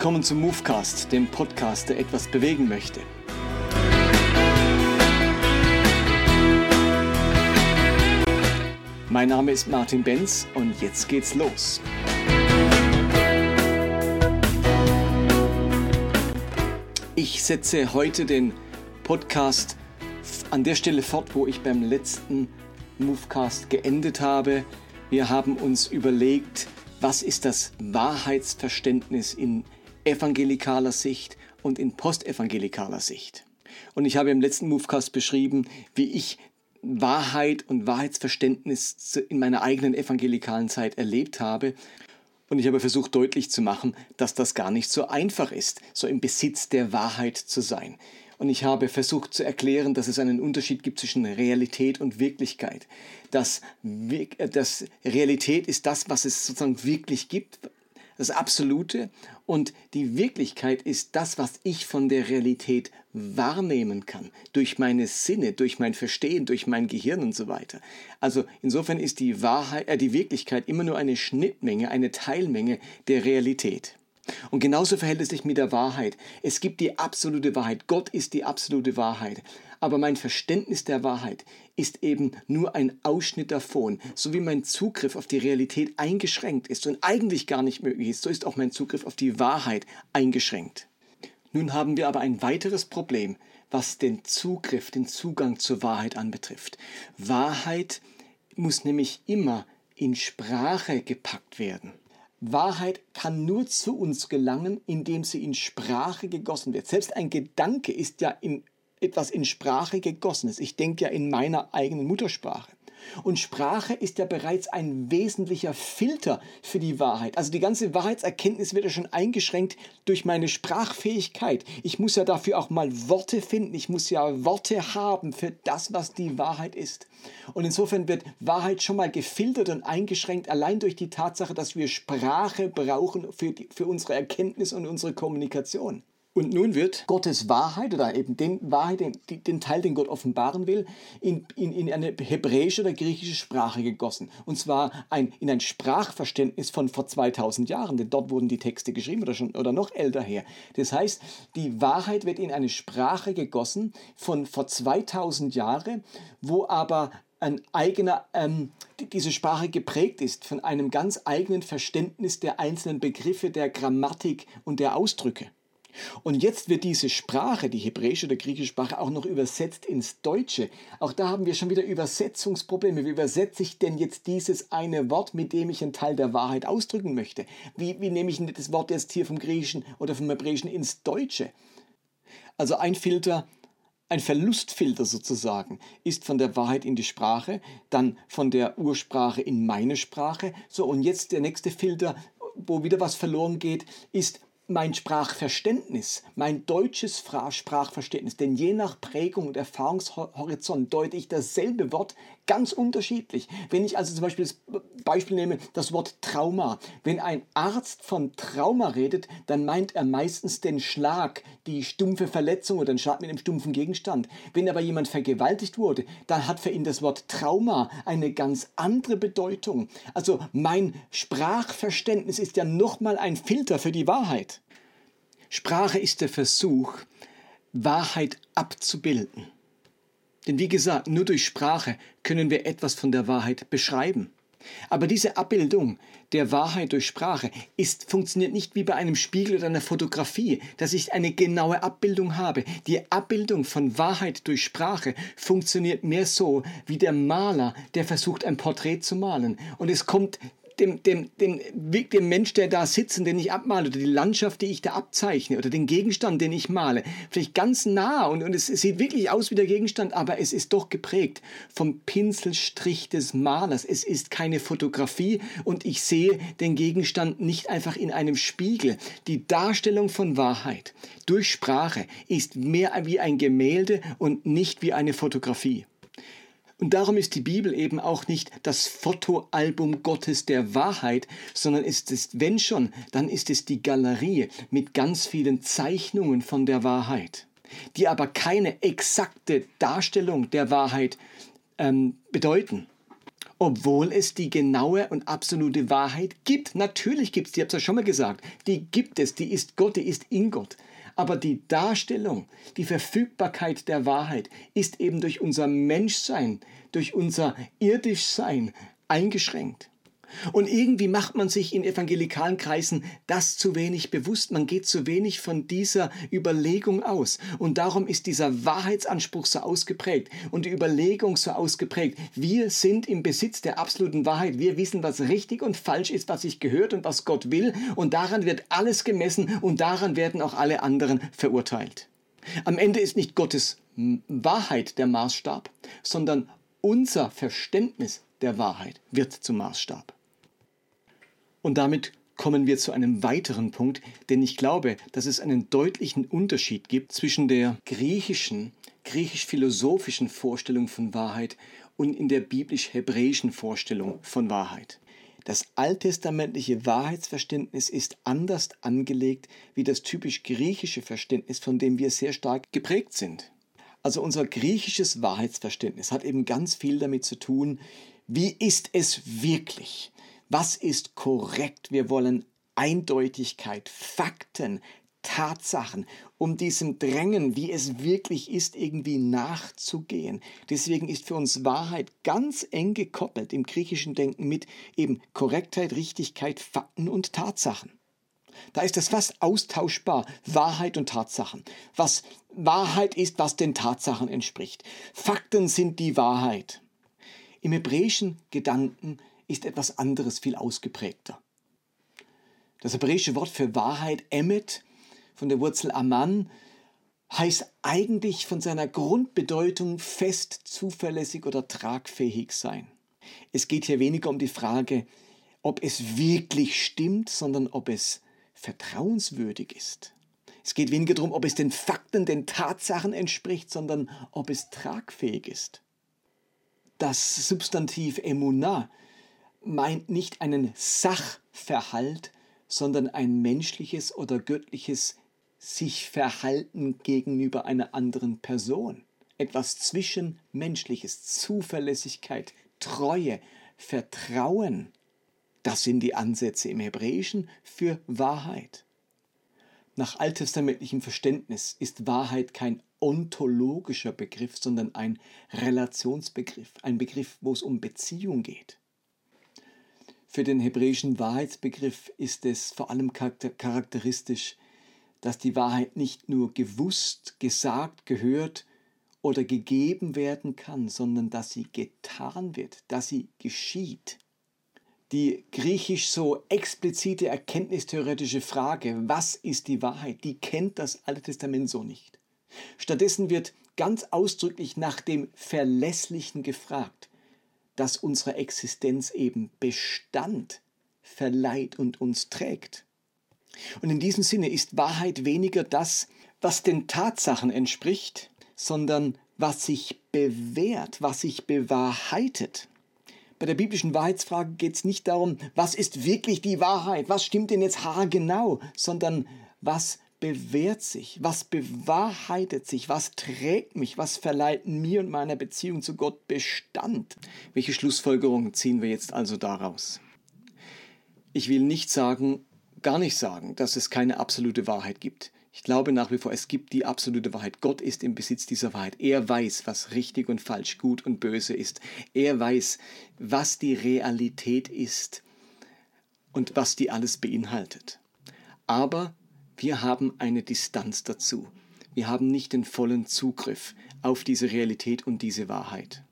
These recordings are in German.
Willkommen zum Movecast, dem Podcast, der etwas bewegen möchte. Mein Name ist Martin Benz und jetzt geht's los. Ich setze heute den Podcast an der Stelle fort, wo ich beim letzten Movecast geendet habe. Wir haben uns überlegt, was ist das Wahrheitsverständnis in evangelikaler Sicht und in postevangelikaler Sicht. Und ich habe im letzten Movecast beschrieben, wie ich Wahrheit und Wahrheitsverständnis in meiner eigenen evangelikalen Zeit erlebt habe. Und ich habe versucht deutlich zu machen, dass das gar nicht so einfach ist, so im Besitz der Wahrheit zu sein. Und ich habe versucht zu erklären, dass es einen Unterschied gibt zwischen Realität und Wirklichkeit. Dass, äh, dass Realität ist das, was es sozusagen wirklich gibt, das Absolute. Und die Wirklichkeit ist das, was ich von der Realität wahrnehmen kann. Durch meine Sinne, durch mein Verstehen, durch mein Gehirn und so weiter. Also insofern ist die Wahrheit, äh, die Wirklichkeit immer nur eine Schnittmenge, eine Teilmenge der Realität. Und genauso verhält es sich mit der Wahrheit. Es gibt die absolute Wahrheit. Gott ist die absolute Wahrheit. Aber mein Verständnis der Wahrheit ist eben nur ein Ausschnitt davon. So wie mein Zugriff auf die Realität eingeschränkt ist und eigentlich gar nicht möglich ist, so ist auch mein Zugriff auf die Wahrheit eingeschränkt. Nun haben wir aber ein weiteres Problem, was den Zugriff, den Zugang zur Wahrheit anbetrifft. Wahrheit muss nämlich immer in Sprache gepackt werden. Wahrheit kann nur zu uns gelangen, indem sie in Sprache gegossen wird. Selbst ein Gedanke ist ja in etwas in Sprache gegossenes. Ich denke ja in meiner eigenen Muttersprache. Und Sprache ist ja bereits ein wesentlicher Filter für die Wahrheit. Also die ganze Wahrheitserkenntnis wird ja schon eingeschränkt durch meine Sprachfähigkeit. Ich muss ja dafür auch mal Worte finden. Ich muss ja Worte haben für das, was die Wahrheit ist. Und insofern wird Wahrheit schon mal gefiltert und eingeschränkt allein durch die Tatsache, dass wir Sprache brauchen für, die, für unsere Erkenntnis und unsere Kommunikation. Und nun wird Gottes Wahrheit oder eben den Wahrheit, den, den Teil, den Gott offenbaren will, in, in, in eine hebräische oder griechische Sprache gegossen. Und zwar ein, in ein Sprachverständnis von vor 2000 Jahren, denn dort wurden die Texte geschrieben oder, schon, oder noch älter her. Das heißt, die Wahrheit wird in eine Sprache gegossen von vor 2000 Jahren, wo aber ein eigener, ähm, diese Sprache geprägt ist von einem ganz eigenen Verständnis der einzelnen Begriffe, der Grammatik und der Ausdrücke. Und jetzt wird diese Sprache, die hebräische oder griechische Sprache, auch noch übersetzt ins Deutsche. Auch da haben wir schon wieder Übersetzungsprobleme. Wie übersetze ich denn jetzt dieses eine Wort, mit dem ich einen Teil der Wahrheit ausdrücken möchte? Wie, wie nehme ich denn das Wort jetzt hier vom Griechischen oder vom Hebräischen ins Deutsche? Also ein Filter, ein Verlustfilter sozusagen, ist von der Wahrheit in die Sprache, dann von der Ursprache in meine Sprache. So, und jetzt der nächste Filter, wo wieder was verloren geht, ist mein Sprachverständnis, mein deutsches Sprachverständnis, denn je nach Prägung und Erfahrungshorizont deute ich dasselbe Wort ganz unterschiedlich. Wenn ich also zum Beispiel das Beispiel nehme, das Wort Trauma. Wenn ein Arzt von Trauma redet, dann meint er meistens den Schlag, die stumpfe Verletzung oder den Schlag mit einem stumpfen Gegenstand. Wenn aber jemand vergewaltigt wurde, dann hat für ihn das Wort Trauma eine ganz andere Bedeutung. Also mein Sprachverständnis ist ja nochmal ein Filter für die Wahrheit. Sprache ist der Versuch, Wahrheit abzubilden. Denn wie gesagt, nur durch Sprache können wir etwas von der Wahrheit beschreiben. Aber diese Abbildung der Wahrheit durch Sprache ist, funktioniert nicht wie bei einem Spiegel oder einer Fotografie, dass ich eine genaue Abbildung habe. Die Abbildung von Wahrheit durch Sprache funktioniert mehr so wie der Maler, der versucht, ein Porträt zu malen. Und es kommt dem, dem, dem, dem Mensch, der da sitzt den ich abmale, oder die Landschaft, die ich da abzeichne, oder den Gegenstand, den ich male, vielleicht ganz nah und, und es sieht wirklich aus wie der Gegenstand, aber es ist doch geprägt vom Pinselstrich des Malers. Es ist keine Fotografie und ich sehe den Gegenstand nicht einfach in einem Spiegel. Die Darstellung von Wahrheit durch Sprache ist mehr wie ein Gemälde und nicht wie eine Fotografie. Und darum ist die Bibel eben auch nicht das Fotoalbum Gottes der Wahrheit, sondern ist es, wenn schon, dann ist es die Galerie mit ganz vielen Zeichnungen von der Wahrheit, die aber keine exakte Darstellung der Wahrheit ähm, bedeuten. obwohl es die genaue und absolute Wahrheit gibt. Natürlich gibt es, die habe es ja schon mal gesagt, die gibt es, die ist Gott, die ist in Gott. Aber die Darstellung, die Verfügbarkeit der Wahrheit ist eben durch unser Menschsein, durch unser Irdischsein eingeschränkt. Und irgendwie macht man sich in evangelikalen Kreisen das zu wenig bewusst. Man geht zu wenig von dieser Überlegung aus. Und darum ist dieser Wahrheitsanspruch so ausgeprägt und die Überlegung so ausgeprägt. Wir sind im Besitz der absoluten Wahrheit. Wir wissen, was richtig und falsch ist, was sich gehört und was Gott will. Und daran wird alles gemessen und daran werden auch alle anderen verurteilt. Am Ende ist nicht Gottes Wahrheit der Maßstab, sondern unser Verständnis der Wahrheit wird zum Maßstab. Und damit kommen wir zu einem weiteren Punkt, denn ich glaube, dass es einen deutlichen Unterschied gibt zwischen der griechischen, griechisch-philosophischen Vorstellung von Wahrheit und in der biblisch-hebräischen Vorstellung von Wahrheit. Das alttestamentliche Wahrheitsverständnis ist anders angelegt wie das typisch griechische Verständnis, von dem wir sehr stark geprägt sind. Also unser griechisches Wahrheitsverständnis hat eben ganz viel damit zu tun, wie ist es wirklich? Was ist korrekt? Wir wollen Eindeutigkeit, Fakten, Tatsachen, um diesem Drängen, wie es wirklich ist, irgendwie nachzugehen. Deswegen ist für uns Wahrheit ganz eng gekoppelt im griechischen Denken mit eben Korrektheit, Richtigkeit, Fakten und Tatsachen. Da ist das fast austauschbar, Wahrheit und Tatsachen. Was Wahrheit ist, was den Tatsachen entspricht. Fakten sind die Wahrheit. Im hebräischen Gedanken ist etwas anderes viel ausgeprägter. Das hebräische Wort für Wahrheit, Emet, von der Wurzel Aman, heißt eigentlich von seiner Grundbedeutung fest, zuverlässig oder tragfähig sein. Es geht hier weniger um die Frage, ob es wirklich stimmt, sondern ob es vertrauenswürdig ist. Es geht weniger darum, ob es den Fakten, den Tatsachen entspricht, sondern ob es tragfähig ist. Das Substantiv Emunah meint nicht einen Sachverhalt, sondern ein menschliches oder göttliches sich verhalten gegenüber einer anderen Person. Etwas Zwischenmenschliches, Zuverlässigkeit, Treue, Vertrauen. Das sind die Ansätze im Hebräischen für Wahrheit. Nach alttestamentlichem Verständnis ist Wahrheit kein ontologischer Begriff, sondern ein Relationsbegriff, ein Begriff, wo es um Beziehung geht. Für den hebräischen Wahrheitsbegriff ist es vor allem charakteristisch, dass die Wahrheit nicht nur gewusst, gesagt, gehört oder gegeben werden kann, sondern dass sie getan wird, dass sie geschieht. Die griechisch so explizite erkenntnistheoretische Frage, was ist die Wahrheit, die kennt das Alte Testament so nicht. Stattdessen wird ganz ausdrücklich nach dem Verlässlichen gefragt das unserer Existenz eben Bestand verleiht und uns trägt. Und in diesem Sinne ist Wahrheit weniger das, was den Tatsachen entspricht, sondern was sich bewährt, was sich bewahrheitet. Bei der biblischen Wahrheitsfrage geht es nicht darum, was ist wirklich die Wahrheit, was stimmt denn jetzt haargenau, sondern was bewährt sich, was bewahrheitet sich, was trägt mich, was verleiht mir und meiner Beziehung zu Gott Bestand. Welche Schlussfolgerungen ziehen wir jetzt also daraus? Ich will nicht sagen, gar nicht sagen, dass es keine absolute Wahrheit gibt. Ich glaube nach wie vor, es gibt die absolute Wahrheit. Gott ist im Besitz dieser Wahrheit. Er weiß, was richtig und falsch, gut und böse ist. Er weiß, was die Realität ist und was die alles beinhaltet. Aber wir haben eine Distanz dazu. Wir haben nicht den vollen Zugriff auf diese Realität und diese Wahrheit.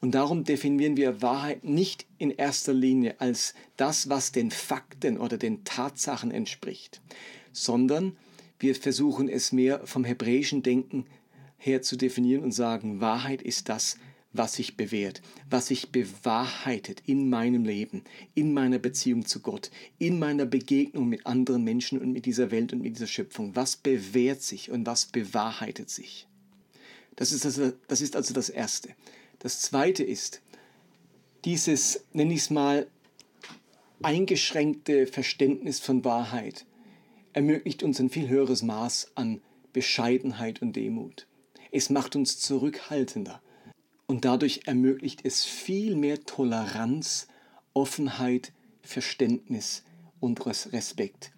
Und darum definieren wir Wahrheit nicht in erster Linie als das, was den Fakten oder den Tatsachen entspricht, sondern wir versuchen es mehr vom hebräischen Denken her zu definieren und sagen, Wahrheit ist das, was sich bewährt, was sich bewahrheitet in meinem Leben, in meiner Beziehung zu Gott, in meiner Begegnung mit anderen Menschen und mit dieser Welt und mit dieser Schöpfung. Was bewährt sich und was bewahrheitet sich? Das ist also das, ist also das Erste. Das Zweite ist, dieses, nenne ich es mal, eingeschränkte Verständnis von Wahrheit ermöglicht uns ein viel höheres Maß an Bescheidenheit und Demut. Es macht uns zurückhaltender Und dadurch ermöglicht es viel mehr Toleranz, Offenheit, Verständnis und Respekt.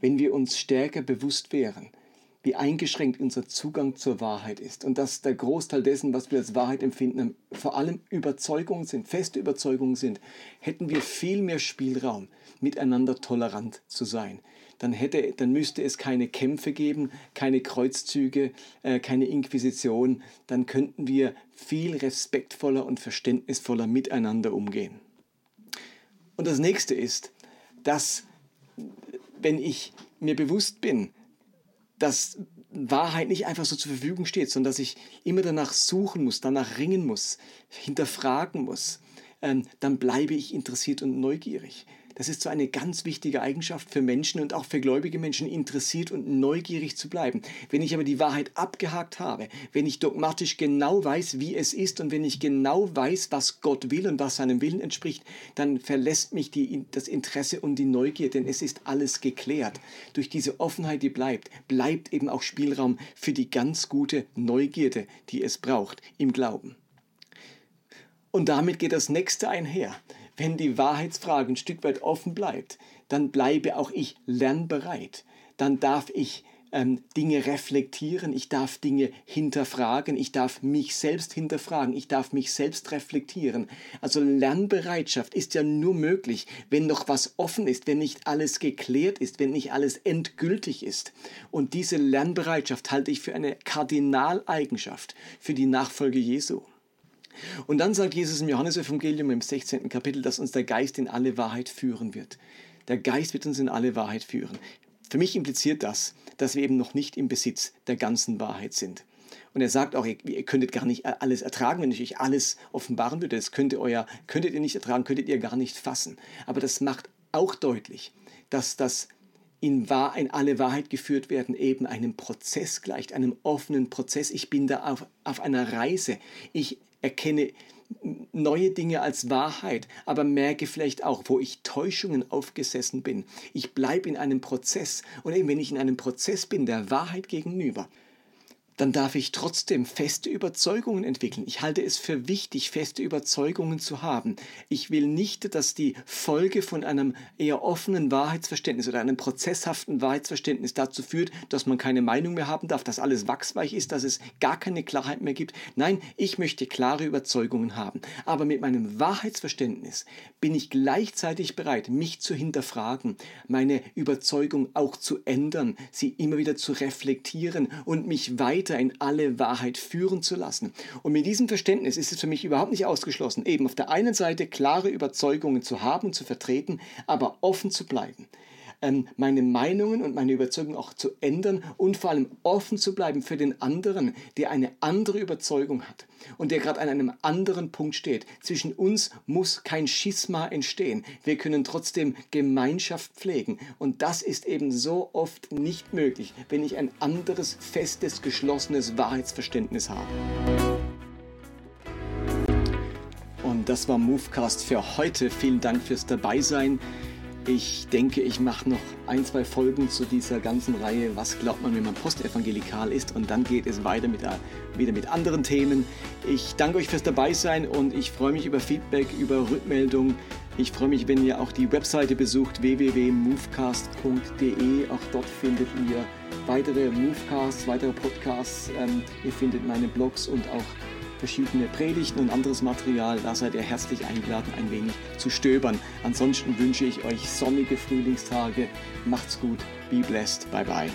Wenn wir uns stärker bewusst wären, wie eingeschränkt unser Zugang zur Wahrheit ist und dass der Großteil dessen, was wir als Wahrheit empfinden, vor allem Überzeugungen sind, feste Überzeugungen sind, hätten wir viel mehr Spielraum, miteinander tolerant zu sein. Dann, hätte, dann müsste es keine Kämpfe geben, keine Kreuzzüge, äh, keine Inquisition. Dann könnten wir viel respektvoller und verständnisvoller miteinander umgehen. Und das nächste ist, dass wenn ich mir bewusst bin, dass Wahrheit nicht einfach so zur Verfügung steht, sondern dass ich immer danach suchen muss, danach ringen muss, hinterfragen muss, ähm, dann bleibe ich interessiert und neugierig. Das ist so eine ganz wichtige Eigenschaft für Menschen und auch für gläubige Menschen, interessiert und neugierig zu bleiben. Wenn ich aber die Wahrheit abgehakt habe, wenn ich dogmatisch genau weiß, wie es ist und wenn ich genau weiß, was Gott will und was seinem Willen entspricht, dann verlässt mich die, das Interesse und die Neugier, denn es ist alles geklärt. Durch diese Offenheit, die bleibt, bleibt eben auch Spielraum für die ganz gute Neugierde, die es braucht im Glauben. Und damit geht das nächste einher wenn die Wahrheitsfrage ein Stück weit offen bleibt, dann bleibe auch ich lernbereit. Dann darf ich ähm, Dinge reflektieren, ich darf Dinge hinterfragen, ich darf mich selbst hinterfragen, ich darf mich selbst reflektieren. Also Lernbereitschaft ist ja nur möglich, wenn noch was offen ist, wenn nicht alles geklärt ist, wenn nicht alles endgültig ist. Und diese Lernbereitschaft halte ich für eine Kardinaleigenschaft für die Nachfolge Jesu. Und dann sagt Jesus im Johannesevangelium im 16. Kapitel, dass uns der Geist in alle Wahrheit führen wird. Der Geist wird uns in alle Wahrheit führen. Für mich impliziert das, dass wir eben noch nicht im Besitz der ganzen Wahrheit sind. Und er sagt auch, ihr, ihr könntet gar nicht alles ertragen, wenn ich euch alles offenbaren würde. Das könnt ihr euer, könntet ihr nicht ertragen, könntet ihr gar nicht fassen. Aber das macht auch deutlich, dass das in, Wahr, in alle Wahrheit geführt werden eben einem Prozess gleicht, einem offenen Prozess. Ich bin da auf, auf einer Reise. Ich erkenne neue Dinge als Wahrheit, aber merke vielleicht auch, wo ich Täuschungen aufgesessen bin. Ich bleibe in einem Prozess und eben wenn ich in einem Prozess bin, der Wahrheit gegenüber, dann darf ich trotzdem feste Überzeugungen entwickeln. Ich halte es für wichtig, feste Überzeugungen zu haben. Ich will nicht, dass die Folge von einem eher offenen Wahrheitsverständnis oder einem prozesshaften Wahrheitsverständnis dazu führt, dass man keine Meinung mehr haben darf, dass alles wachsweich ist, dass es gar keine Klarheit mehr gibt. Nein, ich möchte klare Überzeugungen haben. Aber mit meinem Wahrheitsverständnis bin ich gleichzeitig bereit, mich zu hinterfragen, meine Überzeugung auch zu ändern, sie immer wieder zu reflektieren und mich weiter weiter in alle Wahrheit führen zu lassen. Und mit diesem Verständnis ist es für mich überhaupt nicht ausgeschlossen, eben auf der einen Seite klare Überzeugungen zu haben, zu vertreten, aber offen zu bleiben meine Meinungen und meine Überzeugungen auch zu ändern und vor allem offen zu bleiben für den anderen, der eine andere Überzeugung hat und der gerade an einem anderen Punkt steht. Zwischen uns muss kein Schisma entstehen. Wir können trotzdem Gemeinschaft pflegen und das ist eben so oft nicht möglich, wenn ich ein anderes, festes, geschlossenes Wahrheitsverständnis habe. Und das war Movecast für heute. Vielen Dank fürs Dabeisein. Ich denke, ich mache noch ein, zwei Folgen zu dieser ganzen Reihe, was glaubt man, wenn man postevangelikal ist und dann geht es weiter mit, wieder mit anderen Themen. Ich danke euch fürs Dabeisein und ich freue mich über Feedback, über Rückmeldung. Ich freue mich, wenn ihr auch die Webseite besucht www.movecast.de. Auch dort findet ihr weitere Movecasts, weitere Podcasts. Ähm, ihr findet meine Blogs und auch verschiedene Predigten und anderes Material. Da seid ihr herzlich eingeladen, ein wenig zu stöbern. Ansonsten wünsche ich euch sonnige Frühlingstage. Macht's gut. Be blessed. Bye bye.